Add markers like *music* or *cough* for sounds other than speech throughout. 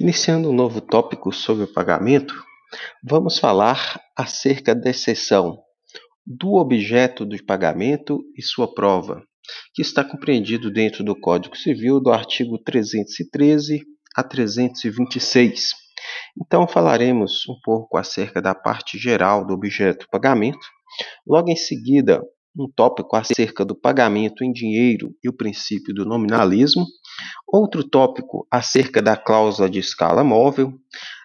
Iniciando um novo tópico sobre o pagamento, vamos falar acerca da exceção do objeto do pagamento e sua prova, que está compreendido dentro do Código Civil do artigo 313 a 326. Então falaremos um pouco acerca da parte geral do objeto pagamento. Logo em seguida, um tópico acerca do pagamento em dinheiro e o princípio do nominalismo, outro tópico acerca da cláusula de escala móvel,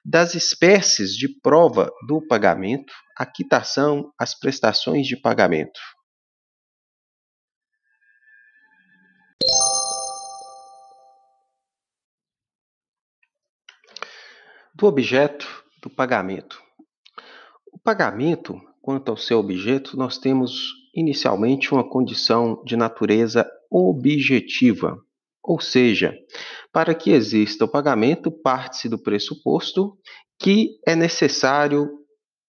das espécies de prova do pagamento, a quitação, as prestações de pagamento. Do objeto do pagamento. O pagamento, quanto ao seu objeto, nós temos inicialmente uma condição de natureza objetiva, ou seja, para que exista o pagamento, parte-se do pressuposto que é necessário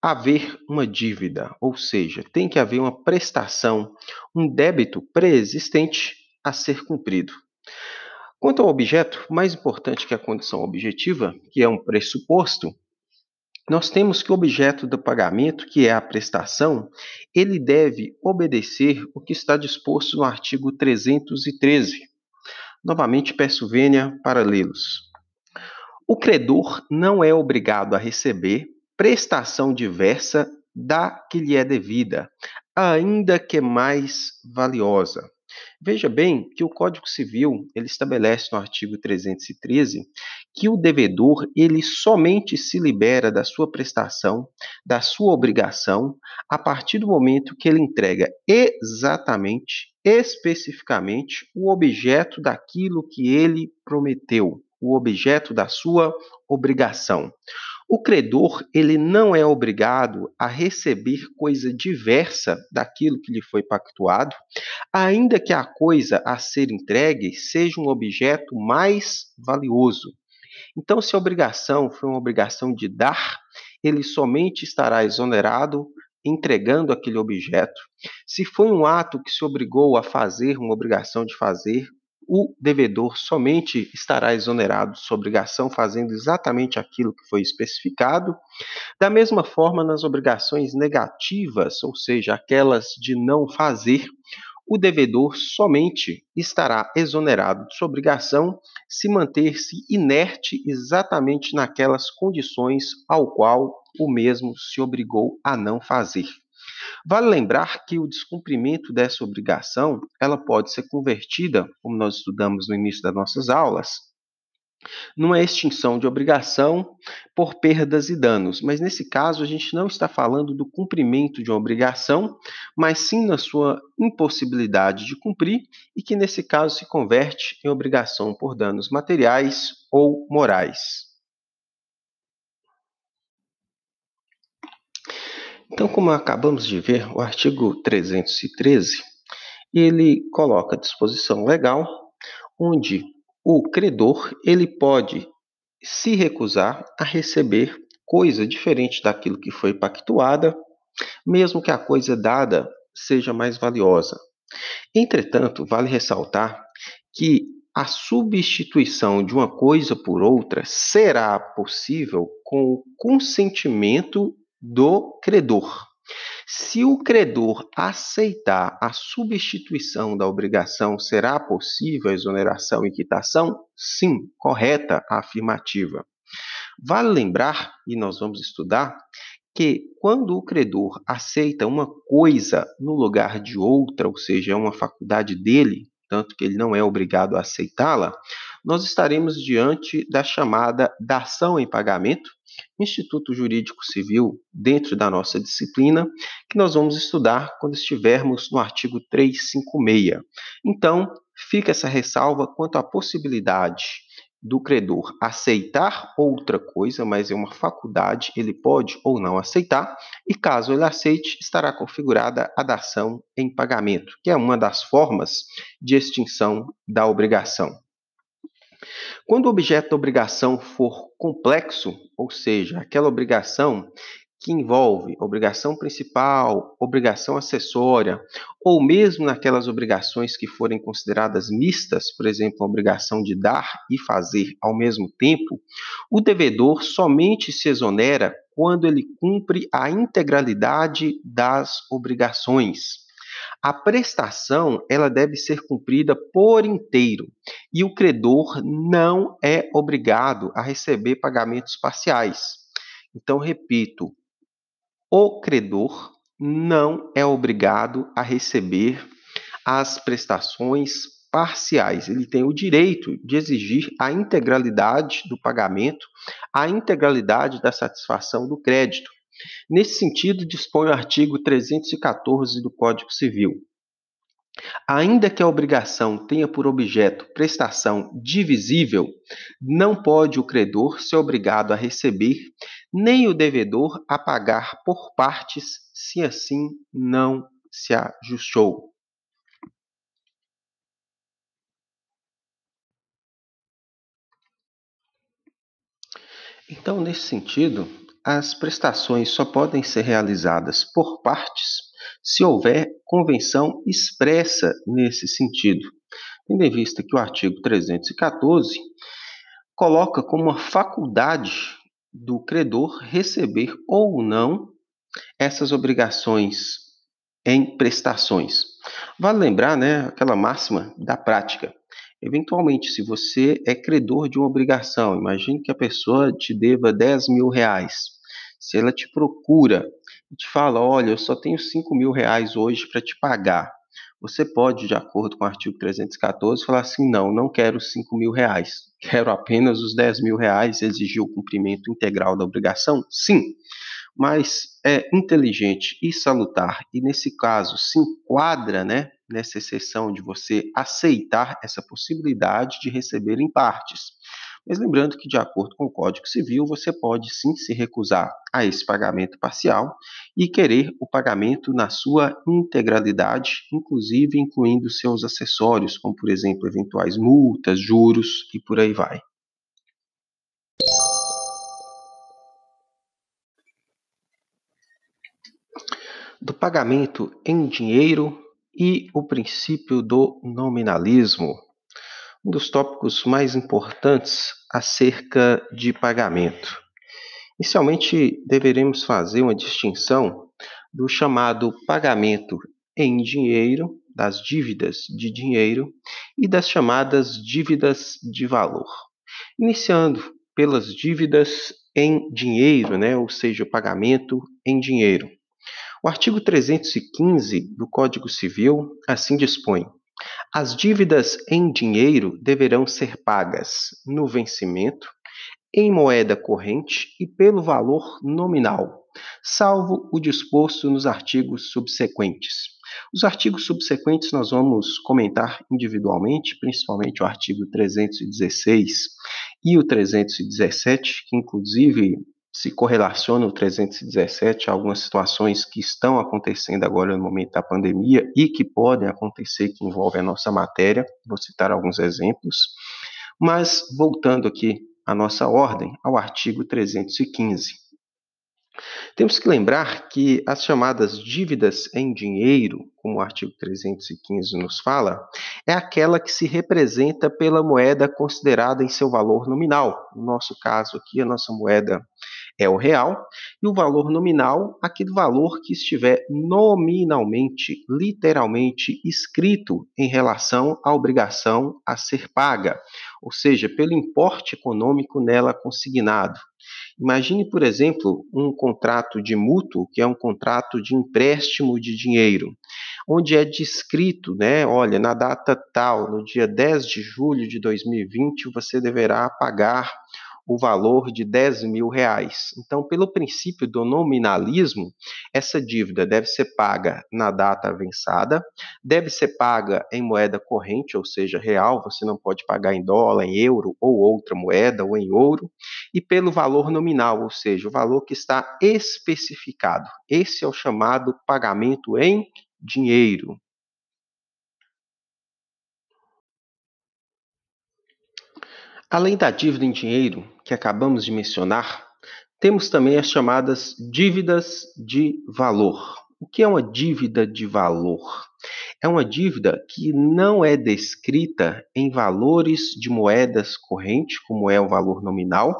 haver uma dívida, ou seja, tem que haver uma prestação, um débito pré-existente a ser cumprido. Quanto ao objeto, mais importante que a condição objetiva, que é um pressuposto, nós temos que o objeto do pagamento, que é a prestação, ele deve obedecer o que está disposto no artigo 313. Novamente, peço vênia paralelos. O credor não é obrigado a receber prestação diversa da que lhe é devida, ainda que mais valiosa. Veja bem que o Código Civil ele estabelece no artigo 313 que o devedor ele somente se libera da sua prestação, da sua obrigação, a partir do momento que ele entrega exatamente, especificamente, o objeto daquilo que ele prometeu, o objeto da sua obrigação. O credor, ele não é obrigado a receber coisa diversa daquilo que lhe foi pactuado, ainda que a coisa a ser entregue seja um objeto mais valioso. Então, se a obrigação foi uma obrigação de dar, ele somente estará exonerado entregando aquele objeto. Se foi um ato que se obrigou a fazer, uma obrigação de fazer, o devedor somente estará exonerado de sua obrigação fazendo exatamente aquilo que foi especificado. Da mesma forma, nas obrigações negativas, ou seja, aquelas de não fazer, o devedor somente estará exonerado de sua obrigação se manter-se inerte exatamente naquelas condições ao qual o mesmo se obrigou a não fazer. Vale lembrar que o descumprimento dessa obrigação, ela pode ser convertida, como nós estudamos no início das nossas aulas, numa extinção de obrigação por perdas e danos. Mas nesse caso, a gente não está falando do cumprimento de uma obrigação, mas sim na sua impossibilidade de cumprir e que nesse caso se converte em obrigação por danos materiais ou morais. Então, como acabamos de ver, o artigo 313 ele coloca a disposição legal onde o credor ele pode se recusar a receber coisa diferente daquilo que foi pactuada, mesmo que a coisa dada seja mais valiosa. Entretanto, vale ressaltar que a substituição de uma coisa por outra será possível com o consentimento do credor. Se o credor aceitar a substituição da obrigação, será possível a exoneração e quitação? Sim, correta a afirmativa. Vale lembrar, e nós vamos estudar, que quando o credor aceita uma coisa no lugar de outra, ou seja, é uma faculdade dele, tanto que ele não é obrigado a aceitá-la, nós estaremos diante da chamada dação em pagamento, Instituto Jurídico Civil dentro da nossa disciplina, que nós vamos estudar quando estivermos no artigo 356. Então, fica essa ressalva quanto à possibilidade do credor aceitar outra coisa, mas é uma faculdade, ele pode ou não aceitar, e caso ele aceite, estará configurada a dação em pagamento, que é uma das formas de extinção da obrigação. Quando o objeto da obrigação for complexo, ou seja, aquela obrigação que envolve obrigação principal, obrigação acessória, ou mesmo naquelas obrigações que forem consideradas mistas, por exemplo, a obrigação de dar e fazer ao mesmo tempo, o devedor somente se exonera quando ele cumpre a integralidade das obrigações. A prestação ela deve ser cumprida por inteiro e o credor não é obrigado a receber pagamentos parciais. Então, repito, o credor não é obrigado a receber as prestações parciais. Ele tem o direito de exigir a integralidade do pagamento, a integralidade da satisfação do crédito. Nesse sentido, dispõe o artigo 314 do Código Civil. Ainda que a obrigação tenha por objeto prestação divisível, não pode o credor ser obrigado a receber, nem o devedor a pagar por partes, se assim não se ajustou. Então, nesse sentido, as prestações só podem ser realizadas por partes se houver convenção expressa nesse sentido, tendo em vista que o artigo 314 coloca como uma faculdade do credor receber ou não essas obrigações em prestações. Vale lembrar, né, aquela máxima da prática. Eventualmente, se você é credor de uma obrigação, imagine que a pessoa te deva 10 mil reais. Se ela te procura e te fala, olha, eu só tenho 5 mil reais hoje para te pagar, você pode, de acordo com o artigo 314, falar assim, não, não quero 5 mil reais, *laughs* quero apenas os 10 mil reais, exigir o cumprimento integral da obrigação? Sim, mas é inteligente e salutar, e nesse caso se enquadra né, nessa exceção de você aceitar essa possibilidade de receber em partes. Mas lembrando que, de acordo com o Código Civil, você pode sim se recusar a esse pagamento parcial e querer o pagamento na sua integralidade, inclusive incluindo seus acessórios, como, por exemplo, eventuais multas, juros e por aí vai. Do pagamento em dinheiro e o princípio do nominalismo um dos tópicos mais importantes acerca de pagamento. Inicialmente, deveremos fazer uma distinção do chamado pagamento em dinheiro, das dívidas de dinheiro e das chamadas dívidas de valor. Iniciando pelas dívidas em dinheiro, né, ou seja, pagamento em dinheiro. O artigo 315 do Código Civil assim dispõe: as dívidas em dinheiro deverão ser pagas no vencimento, em moeda corrente e pelo valor nominal, salvo o disposto nos artigos subsequentes. Os artigos subsequentes nós vamos comentar individualmente, principalmente o artigo 316 e o 317, que inclusive se correlaciona o 317 a algumas situações que estão acontecendo agora no momento da pandemia e que podem acontecer que envolvem a nossa matéria. Vou citar alguns exemplos. Mas voltando aqui à nossa ordem, ao artigo 315. Temos que lembrar que as chamadas dívidas em dinheiro, como o artigo 315 nos fala, é aquela que se representa pela moeda considerada em seu valor nominal. No nosso caso aqui, a nossa moeda é o real, e o valor nominal, aquele valor que estiver nominalmente, literalmente escrito em relação à obrigação a ser paga, ou seja, pelo importe econômico nela consignado. Imagine, por exemplo, um contrato de mútuo, que é um contrato de empréstimo de dinheiro, onde é descrito, né, olha, na data tal, no dia 10 de julho de 2020, você deverá pagar o valor de 10 mil reais. Então, pelo princípio do nominalismo, essa dívida deve ser paga na data avançada, deve ser paga em moeda corrente, ou seja, real, você não pode pagar em dólar, em euro ou outra moeda, ou em ouro, e pelo valor nominal, ou seja, o valor que está especificado. Esse é o chamado pagamento em dinheiro. Além da dívida em dinheiro que acabamos de mencionar, Temos também as chamadas dívidas de valor. O que é uma dívida de valor? É uma dívida que não é descrita em valores de moedas correntes, como é o valor nominal,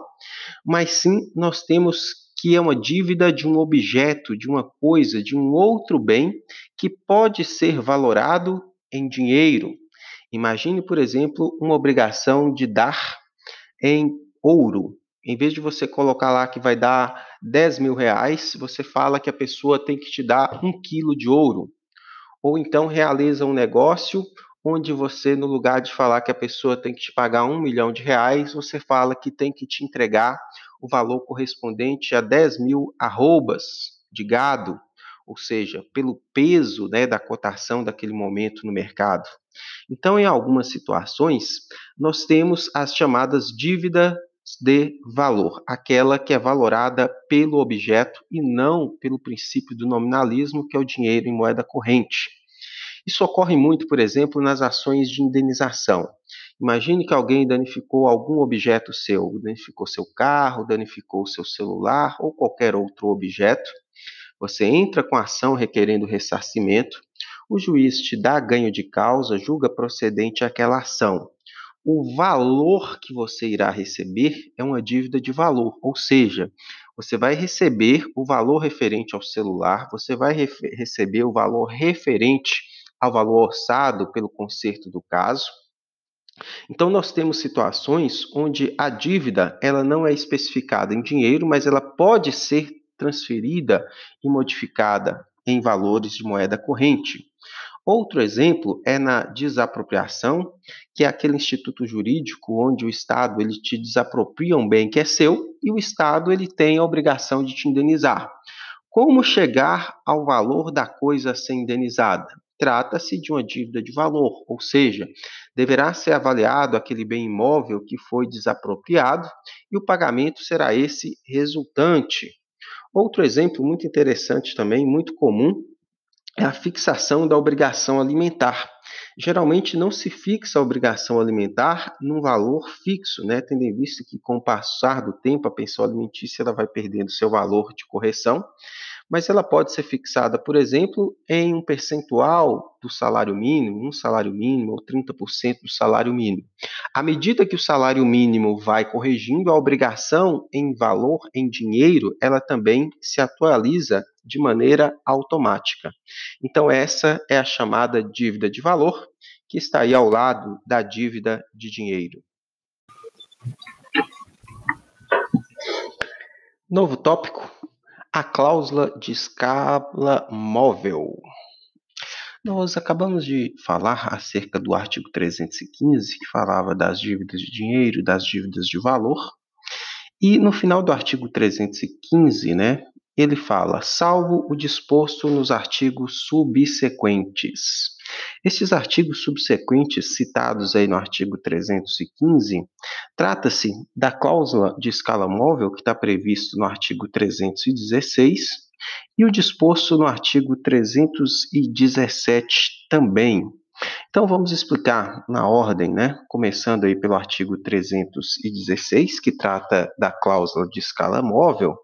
mas sim nós temos que é uma dívida de um objeto, de uma coisa, de um outro bem que pode ser valorado em dinheiro. Imagine, por exemplo, uma obrigação de dar em ouro. Em vez de você colocar lá que vai dar 10 mil reais, você fala que a pessoa tem que te dar um quilo de ouro. Ou então realiza um negócio onde você, no lugar de falar que a pessoa tem que te pagar um milhão de reais, você fala que tem que te entregar o valor correspondente a 10 mil arrobas de gado, ou seja, pelo peso né, da cotação daquele momento no mercado. Então, em algumas situações, nós temos as chamadas dívidas de valor, aquela que é valorada pelo objeto e não pelo princípio do nominalismo, que é o dinheiro em moeda corrente. Isso ocorre muito, por exemplo, nas ações de indenização. Imagine que alguém danificou algum objeto seu, danificou seu carro, danificou seu celular ou qualquer outro objeto. Você entra com a ação requerendo ressarcimento, o juiz te dá ganho de causa, julga procedente aquela ação. O valor que você irá receber é uma dívida de valor, ou seja, você vai receber o valor referente ao celular, você vai receber o valor referente ao valor orçado pelo conserto do caso, então nós temos situações onde a dívida ela não é especificada em dinheiro, mas ela pode ser transferida e modificada em valores de moeda corrente. Outro exemplo é na desapropriação, que é aquele instituto jurídico onde o Estado ele te desapropria um bem que é seu e o Estado ele tem a obrigação de te indenizar. Como chegar ao valor da coisa a ser indenizada? trata-se de uma dívida de valor, ou seja, deverá ser avaliado aquele bem imóvel que foi desapropriado e o pagamento será esse resultante. Outro exemplo muito interessante também, muito comum, é a fixação da obrigação alimentar. Geralmente não se fixa a obrigação alimentar num valor fixo, né? tendo em vista que com o passar do tempo a pensão alimentícia ela vai perdendo seu valor de correção mas ela pode ser fixada, por exemplo, em um percentual do salário mínimo, um salário mínimo ou 30% do salário mínimo. À medida que o salário mínimo vai corrigindo, a obrigação em valor, em dinheiro, ela também se atualiza de maneira automática. Então, essa é a chamada dívida de valor, que está aí ao lado da dívida de dinheiro. Novo tópico: a cláusula de escala móvel. Nós acabamos de falar acerca do artigo 315, que falava das dívidas de dinheiro, das dívidas de valor. E no final do artigo 315, né, ele fala: salvo o disposto nos artigos subsequentes. Estes artigos subsequentes citados aí no artigo 315 trata-se da cláusula de escala móvel que está previsto no artigo 316 e o disposto no artigo 317 também. Então vamos explicar na ordem, né? Começando aí pelo artigo 316, que trata da cláusula de escala móvel,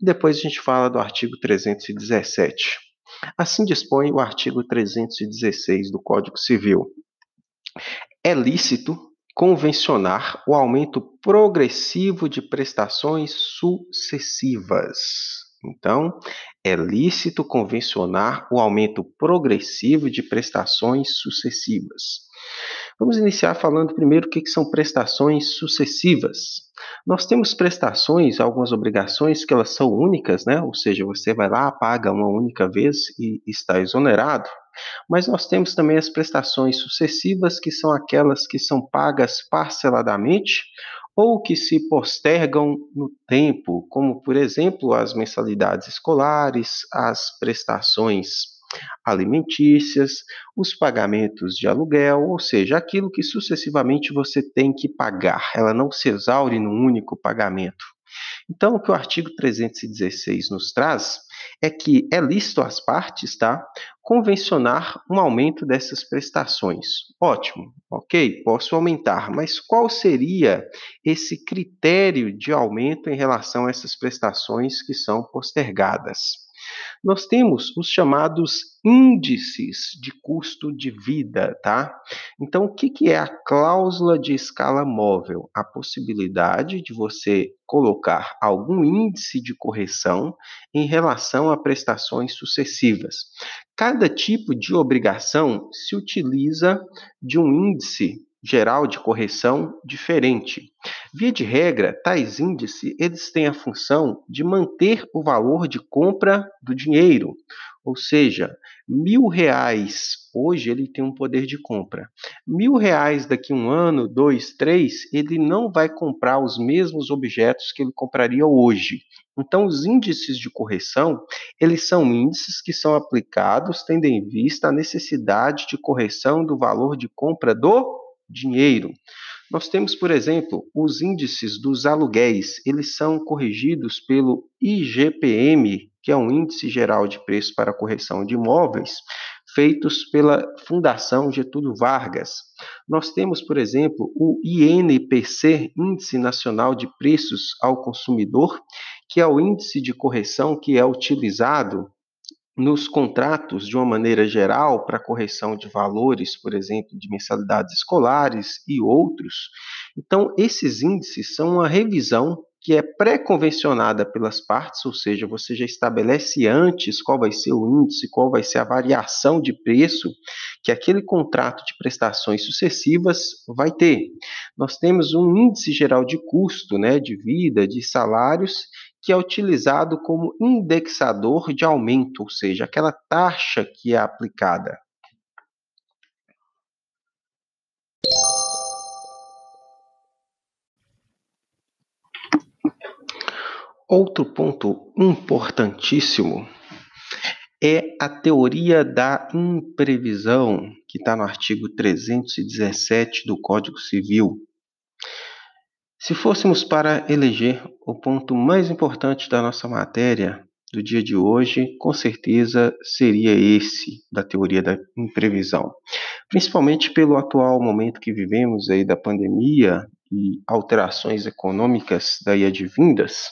e depois a gente fala do artigo 317. Assim dispõe o artigo 316 do Código Civil. É lícito convencionar o aumento progressivo de prestações sucessivas. Então, é lícito convencionar o aumento progressivo de prestações sucessivas. Vamos iniciar falando primeiro o que são prestações sucessivas. Nós temos prestações, algumas obrigações que elas são únicas, né? Ou seja, você vai lá, paga uma única vez e está exonerado. Mas nós temos também as prestações sucessivas, que são aquelas que são pagas parceladamente ou que se postergam no tempo, como por exemplo as mensalidades escolares, as prestações alimentícias, os pagamentos de aluguel, ou seja, aquilo que sucessivamente você tem que pagar. Ela não se exaure num único pagamento. Então, o que o artigo 316 nos traz é que é lícito às partes, tá? Convencionar um aumento dessas prestações. Ótimo, ok, posso aumentar, mas qual seria esse critério de aumento em relação a essas prestações que são postergadas? Nós temos os chamados índices de custo de vida, tá? Então, o que, que é a cláusula de escala móvel? A possibilidade de você colocar algum índice de correção em relação a prestações sucessivas. Cada tipo de obrigação se utiliza de um índice geral de correção diferente. Via de regra, tais índices eles têm a função de manter o valor de compra do dinheiro, ou seja, mil reais hoje ele tem um poder de compra. Mil reais daqui um ano, dois, três, ele não vai comprar os mesmos objetos que ele compraria hoje. Então, os índices de correção, eles são índices que são aplicados tendo em vista a necessidade de correção do valor de compra do dinheiro. Nós temos, por exemplo, os índices dos aluguéis, eles são corrigidos pelo IGPM, que é um índice geral de preço para correção de imóveis, feitos pela Fundação Getúlio Vargas. Nós temos, por exemplo, o INPC, Índice Nacional de Preços ao Consumidor, que é o índice de correção que é utilizado nos contratos, de uma maneira geral, para correção de valores, por exemplo, de mensalidades escolares e outros. Então, esses índices são uma revisão que é pré-convencionada pelas partes, ou seja, você já estabelece antes qual vai ser o índice, qual vai ser a variação de preço que aquele contrato de prestações sucessivas vai ter. Nós temos um índice geral de custo, né, de vida, de salários, que é utilizado como indexador de aumento, ou seja, aquela taxa que é aplicada. Outro ponto importantíssimo é a teoria da imprevisão, que está no artigo 317 do Código Civil. Se fôssemos para eleger o ponto mais importante da nossa matéria do dia de hoje, com certeza seria esse da teoria da imprevisão, principalmente pelo atual momento que vivemos aí da pandemia e alterações econômicas daí advindas,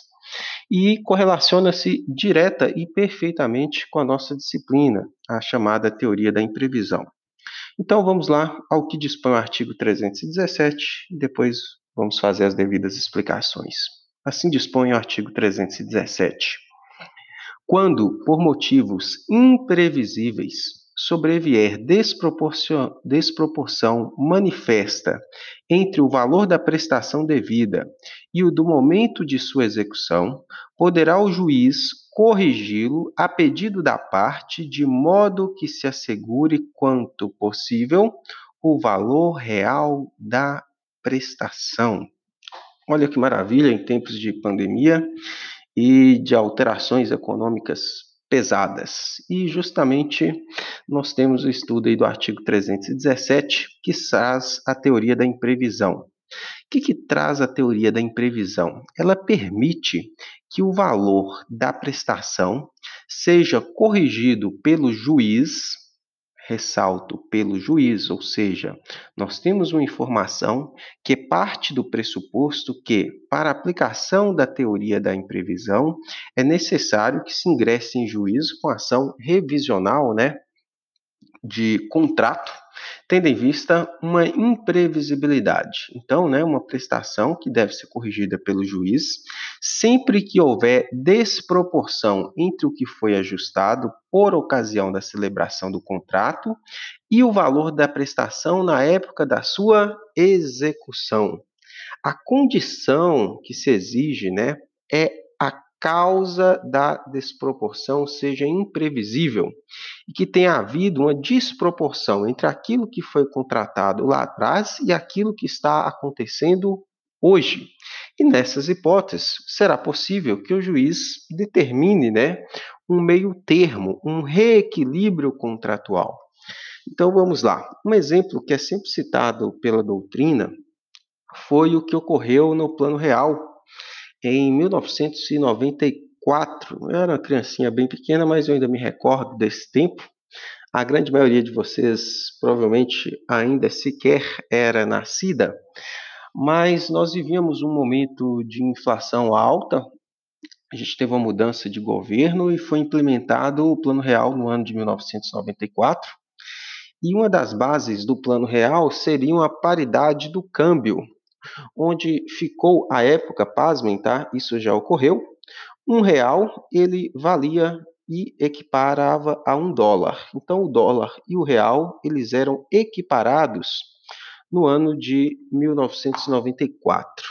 e correlaciona-se direta e perfeitamente com a nossa disciplina, a chamada teoria da imprevisão. Então vamos lá ao que dispõe o artigo 317 e depois Vamos fazer as devidas explicações. Assim dispõe o artigo 317. Quando, por motivos imprevisíveis, sobrevier desproporção, manifesta entre o valor da prestação devida e o do momento de sua execução, poderá o juiz corrigi-lo a pedido da parte, de modo que se assegure, quanto possível, o valor real da prestação. Olha que maravilha em tempos de pandemia e de alterações econômicas pesadas. E justamente nós temos o estudo aí do artigo 317 que traz a teoria da imprevisão. O que, que traz a teoria da imprevisão? Ela permite que o valor da prestação seja corrigido pelo juiz ressalto, pelo juiz, ou seja, nós temos uma informação que parte do pressuposto que, para a aplicação da teoria da imprevisão, é necessário que se ingresse em juízo com ação revisional, né, de contrato tendo em vista uma imprevisibilidade. Então, né, uma prestação que deve ser corrigida pelo juiz sempre que houver desproporção entre o que foi ajustado por ocasião da celebração do contrato e o valor da prestação na época da sua execução. A condição que se exige né, é causa da desproporção seja imprevisível e que tenha havido uma desproporção entre aquilo que foi contratado lá atrás e aquilo que está acontecendo hoje. E nessas hipóteses, será possível que o juiz determine né, um meio termo, um reequilíbrio contratual. Então vamos lá. Um exemplo que é sempre citado pela doutrina foi o que ocorreu no Plano Real em 1994. Eu era uma criancinha bem pequena, mas eu ainda me recordo desse tempo. A grande maioria de vocês provavelmente ainda sequer era nascida, mas nós vivíamos um momento de inflação alta. A gente teve uma mudança de governo e foi implementado o Plano Real no ano de 1994. E uma das bases do Plano Real seria a paridade do câmbio, onde ficou à época, pasmem, tá? Isso já ocorreu. Um real ele valia e equiparava a um dólar. Então, o dólar e o real eles eram equiparados no ano de 1994.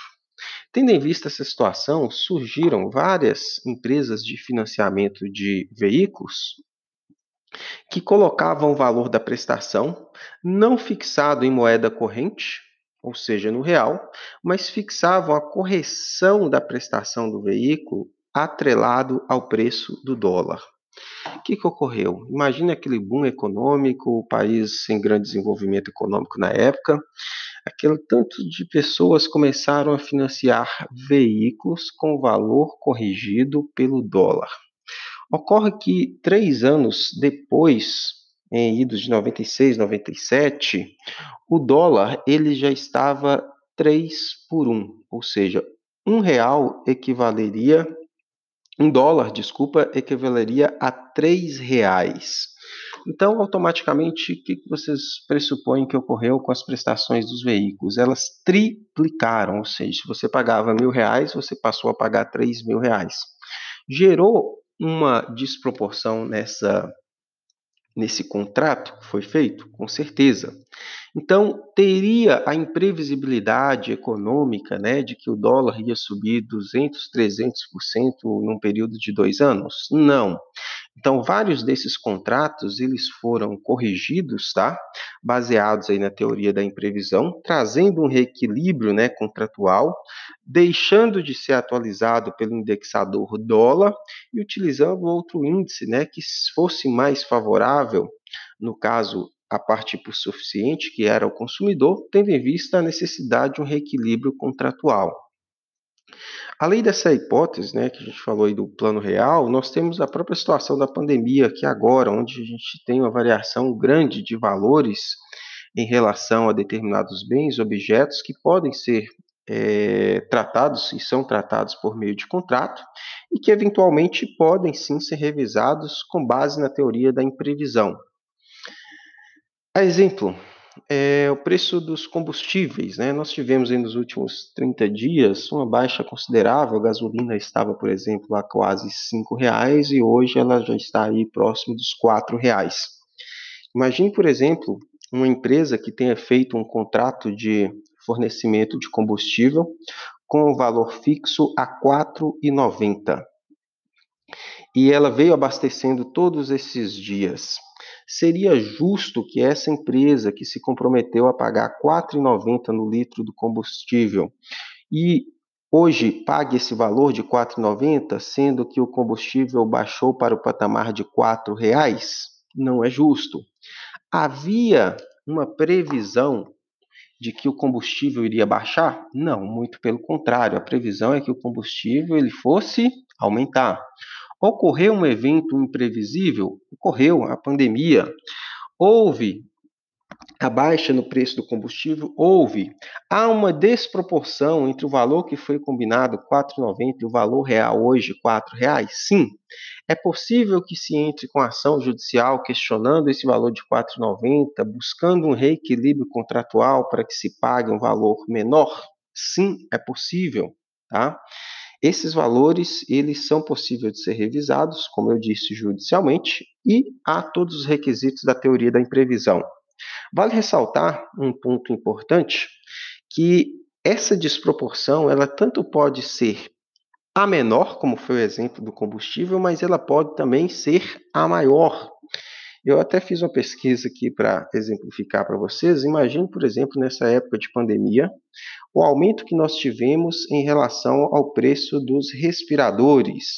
Tendo em vista essa situação, surgiram várias empresas de financiamento de veículos que colocavam o valor da prestação não fixado em moeda corrente, ou seja, no real, mas fixavam a correção da prestação do veículo atrelado ao preço do dólar. O que, que ocorreu? Imagine aquele boom econômico, o país sem grande desenvolvimento econômico na época, aquele tanto de pessoas começaram a financiar veículos com valor corrigido pelo dólar. Ocorre que três anos depois, em idos de 96, 97, o dólar ele já estava 3 por 1, ou seja, um real equivaleria, um dólar, desculpa, equivaleria a três reais. Então, automaticamente, o que vocês pressupõem que ocorreu com as prestações dos veículos? Elas triplicaram, ou seja, se você pagava mil reais, você passou a pagar três mil reais. Gerou uma desproporção nessa nesse contrato que foi feito? Com certeza. Então, teria a imprevisibilidade econômica né, de que o dólar ia subir 200, 300% num período de dois anos? Não. Então, vários desses contratos eles foram corrigidos, tá? Baseados aí na teoria da imprevisão, trazendo um reequilíbrio, né, contratual, deixando de ser atualizado pelo indexador dólar e utilizando outro índice, né, que fosse mais favorável, no caso a parte por suficiente, que era o consumidor, tendo em vista a necessidade de um reequilíbrio contratual. Além dessa hipótese, né, que a gente falou aí do plano real, nós temos a própria situação da pandemia aqui agora, onde a gente tem uma variação grande de valores em relação a determinados bens, objetos que podem ser é, tratados e são tratados por meio de contrato e que eventualmente podem sim ser revisados com base na teoria da imprevisão. A exemplo, é o preço dos combustíveis. Né? Nós tivemos aí nos últimos 30 dias uma baixa considerável. A gasolina estava, por exemplo, a quase R$ reais e hoje ela já está aí próximo dos R$ reais. Imagine, por exemplo, uma empresa que tenha feito um contrato de fornecimento de combustível com o valor fixo a R$ 4,90 e ela veio abastecendo todos esses dias seria justo que essa empresa que se comprometeu a pagar R$ 4,90 no litro do combustível e hoje pague esse valor de R$ 4,90, sendo que o combustível baixou para o patamar de R$ 4,00? Não é justo. Havia uma previsão de que o combustível iria baixar? Não, muito pelo contrário. A previsão é que o combustível ele fosse aumentar. Ocorreu um evento imprevisível? Ocorreu a pandemia. Houve a baixa no preço do combustível? Houve. Há uma desproporção entre o valor que foi combinado, R$ 4,90, e o valor real hoje, R$ 4,00? Sim. É possível que se entre com ação judicial questionando esse valor de R$ 4,90, buscando um reequilíbrio contratual para que se pague um valor menor? Sim, é possível. Tá? Esses valores eles são possíveis de ser revisados, como eu disse, judicialmente, e há todos os requisitos da teoria da imprevisão. Vale ressaltar um ponto importante, que essa desproporção ela tanto pode ser a menor, como foi o exemplo do combustível, mas ela pode também ser a maior. Eu até fiz uma pesquisa aqui para exemplificar para vocês. Imagine, por exemplo, nessa época de pandemia, o aumento que nós tivemos em relação ao preço dos respiradores.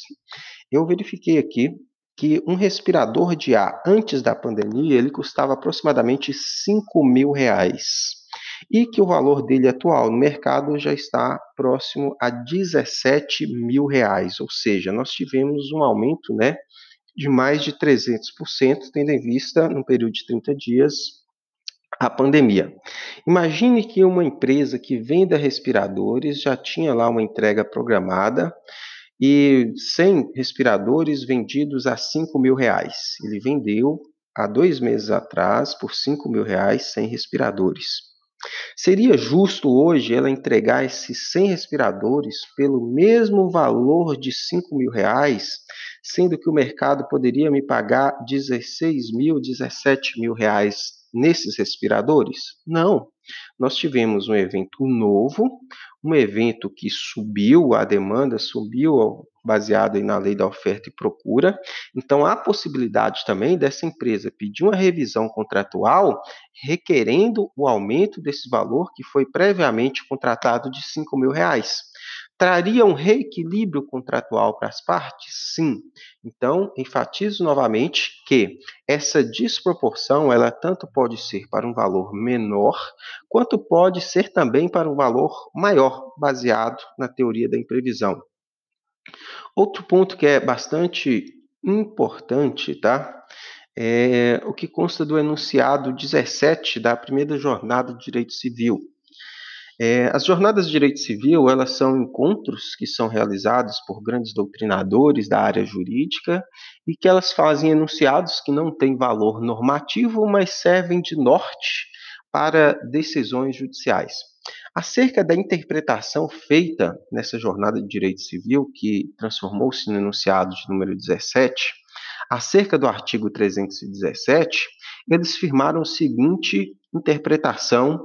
Eu verifiquei aqui que um respirador de ar antes da pandemia ele custava aproximadamente 5 mil reais. e que o valor dele atual no mercado já está próximo a 17 mil reais, ou seja, nós tivemos um aumento né, de mais de 300%, tendo em vista, no período de 30 dias, a pandemia. Imagine que uma empresa que venda respiradores já tinha lá uma entrega programada e 100 respiradores vendidos a 5 mil reais. Ele vendeu há dois meses atrás por 5 mil reais 100 respiradores. Seria justo hoje ela entregar esses 100 respiradores pelo mesmo valor de 5 mil reais, sendo que o mercado poderia me pagar 16 mil, 17 mil reais nesses respiradores? Não. Nós tivemos um evento novo, um evento que subiu, a demanda subiu baseado na lei da oferta e procura. Então, há possibilidade também dessa empresa pedir uma revisão contratual requerendo o aumento desse valor que foi previamente contratado de 5 mil reais. Traria um reequilíbrio contratual para as partes? Sim. Então, enfatizo novamente que essa desproporção, ela tanto pode ser para um valor menor, quanto pode ser também para um valor maior, baseado na teoria da imprevisão. Outro ponto que é bastante importante, tá? É o que consta do enunciado 17 da primeira jornada de direito civil, é, as jornadas de direito civil elas são encontros que são realizados por grandes doutrinadores da área jurídica e que elas fazem enunciados que não têm valor normativo, mas servem de norte para decisões judiciais. Acerca da interpretação feita nessa jornada de direito civil, que transformou-se no enunciado de número 17, acerca do artigo 317, eles firmaram a seguinte interpretação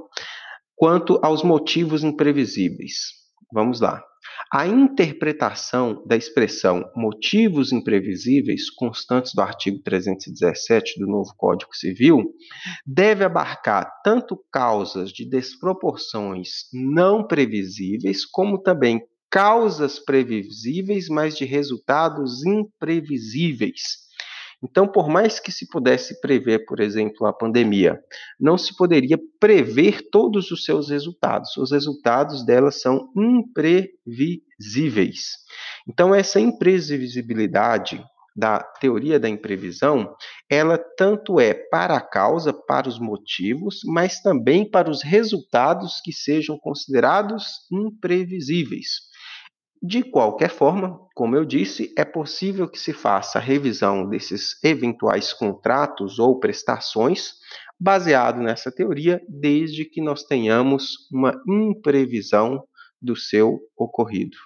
Quanto aos motivos imprevisíveis, vamos lá. A interpretação da expressão motivos imprevisíveis, constantes do artigo 317 do novo Código Civil, deve abarcar tanto causas de desproporções não previsíveis, como também causas previsíveis, mas de resultados imprevisíveis então, por mais que se pudesse prever, por exemplo, a pandemia, não se poderia prever todos os seus resultados. Os resultados dela são imprevisíveis. Então, essa imprevisibilidade da teoria da imprevisão, ela tanto é para a causa, para os motivos, mas também para os resultados que sejam considerados imprevisíveis. De qualquer forma, como eu disse, é possível que se faça a revisão desses eventuais contratos ou prestações baseado nessa teoria, desde que nós tenhamos uma imprevisão do seu ocorrido.